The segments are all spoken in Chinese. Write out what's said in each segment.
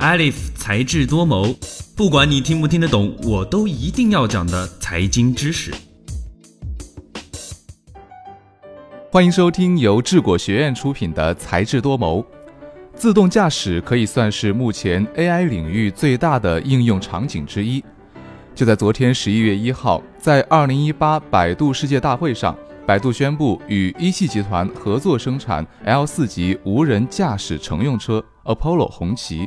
Alif 才智多谋，不管你听不听得懂，我都一定要讲的财经知识。欢迎收听由智果学院出品的《才智多谋》。自动驾驶可以算是目前 AI 领域最大的应用场景之一。就在昨天十一月一号，在二零一八百度世界大会上，百度宣布与一汽集团合作生产 L 四级无人驾驶乘用车 Apollo 红旗，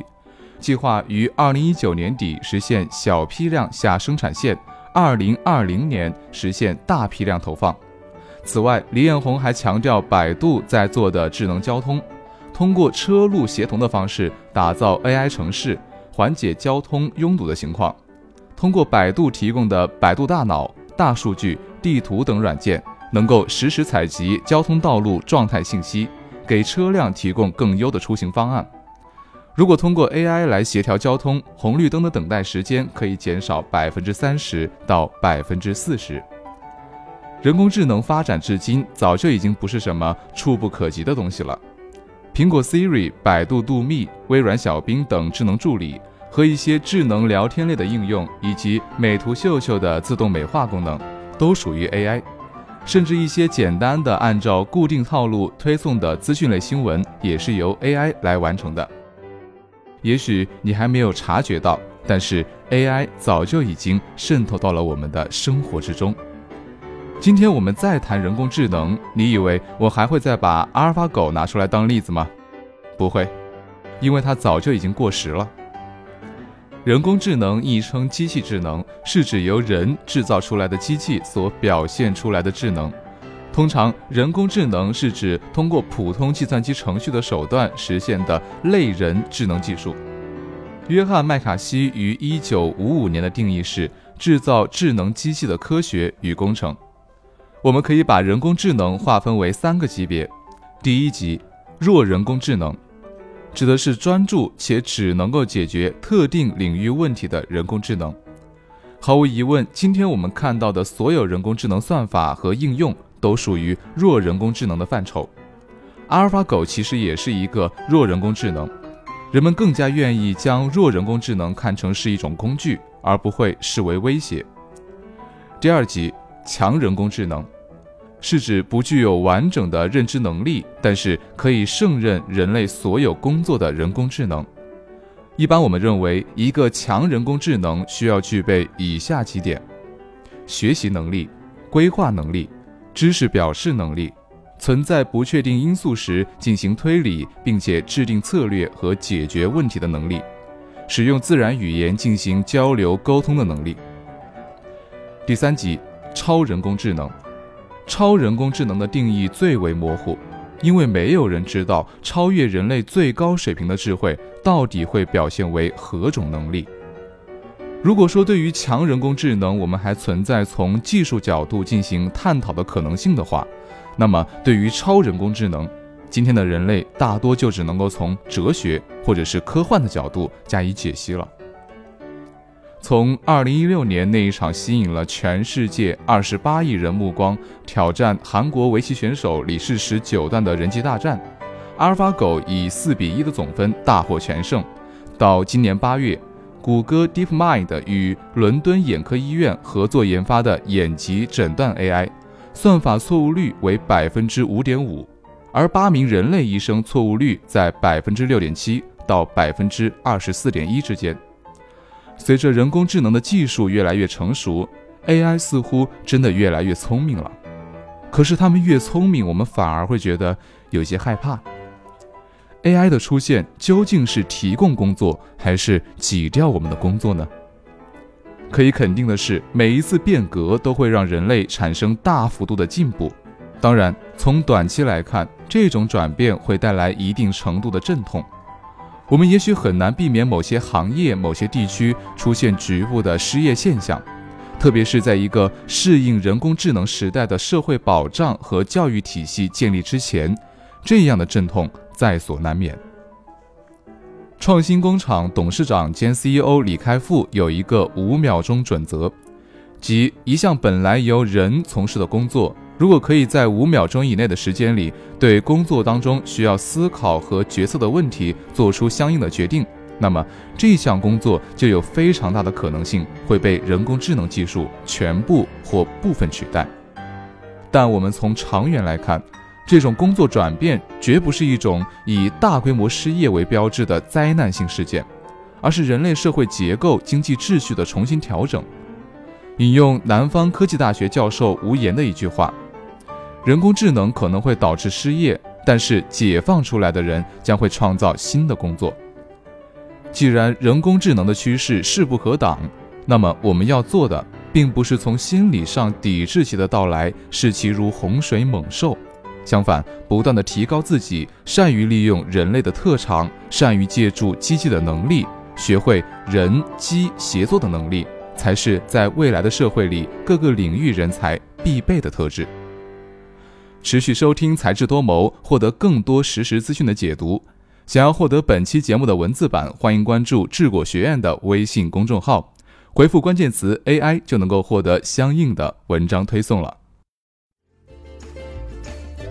计划于二零一九年底实现小批量下生产线，二零二零年实现大批量投放。此外，李彦宏还强调，百度在做的智能交通，通过车路协同的方式打造 AI 城市，缓解交通拥堵的情况。通过百度提供的百度大脑、大数据、地图等软件，能够实时采集交通道路状态信息，给车辆提供更优的出行方案。如果通过 AI 来协调交通，红绿灯的等待时间可以减少百分之三十到百分之四十。人工智能发展至今，早就已经不是什么触不可及的东西了。苹果 Siri、百度度蜜、微软小冰等智能助理和一些智能聊天类的应用，以及美图秀秀的自动美化功能，都属于 AI。甚至一些简单的按照固定套路推送的资讯类新闻，也是由 AI 来完成的。也许你还没有察觉到，但是 AI 早就已经渗透到了我们的生活之中。今天我们再谈人工智能，你以为我还会再把阿尔法狗拿出来当例子吗？不会，因为它早就已经过时了。人工智能亦称机器智能，是指由人制造出来的机器所表现出来的智能。通常，人工智能是指通过普通计算机程序的手段实现的类人智能技术。约翰·麦卡锡于1955年的定义是制造智能机器的科学与工程。我们可以把人工智能划分为三个级别。第一级，弱人工智能，指的是专注且只能够解决特定领域问题的人工智能。毫无疑问，今天我们看到的所有人工智能算法和应用都属于弱人工智能的范畴。阿尔法狗其实也是一个弱人工智能，人们更加愿意将弱人工智能看成是一种工具，而不会视为威胁。第二级，强人工智能。是指不具有完整的认知能力，但是可以胜任人类所有工作的人工智能。一般我们认为，一个强人工智能需要具备以下几点：学习能力、规划能力、知识表示能力、存在不确定因素时进行推理并且制定策略和解决问题的能力，使用自然语言进行交流沟通的能力。第三级，超人工智能。超人工智能的定义最为模糊，因为没有人知道超越人类最高水平的智慧到底会表现为何种能力。如果说对于强人工智能，我们还存在从技术角度进行探讨的可能性的话，那么对于超人工智能，今天的人类大多就只能够从哲学或者是科幻的角度加以解析了。从二零一六年那一场吸引了全世界二十八亿人目光、挑战韩国围棋选手李世石九段的人机大战，阿尔法狗以四比一的总分大获全胜，到今年八月，谷歌 DeepMind 与伦敦眼科医院合作研发的眼疾诊断 AI，算法错误率为百分之五点五，而八名人类医生错误率在百分之六点七到百分之二十四点一之间。随着人工智能的技术越来越成熟，AI 似乎真的越来越聪明了。可是他们越聪明，我们反而会觉得有些害怕。AI 的出现究竟是提供工作，还是挤掉我们的工作呢？可以肯定的是，每一次变革都会让人类产生大幅度的进步。当然，从短期来看，这种转变会带来一定程度的阵痛。我们也许很难避免某些行业、某些地区出现局部的失业现象，特别是在一个适应人工智能时代的社会保障和教育体系建立之前，这样的阵痛在所难免。创新工厂董事长兼 CEO 李开复有一个五秒钟准则，即一项本来由人从事的工作。如果可以在五秒钟以内的时间里，对工作当中需要思考和决策的问题做出相应的决定，那么这项工作就有非常大的可能性会被人工智能技术全部或部分取代。但我们从长远来看，这种工作转变绝不是一种以大规模失业为标志的灾难性事件，而是人类社会结构、经济秩序的重新调整。引用南方科技大学教授吴岩的一句话：“人工智能可能会导致失业，但是解放出来的人将会创造新的工作。”既然人工智能的趋势势不可挡，那么我们要做的，并不是从心理上抵制其的到来，视其如洪水猛兽。相反，不断的提高自己，善于利用人类的特长，善于借助机器的能力，学会人机协作的能力。才是在未来的社会里各个领域人才必备的特质。持续收听才智多谋，获得更多实时资讯的解读。想要获得本期节目的文字版，欢迎关注智果学院的微信公众号，回复关键词 AI 就能够获得相应的文章推送了。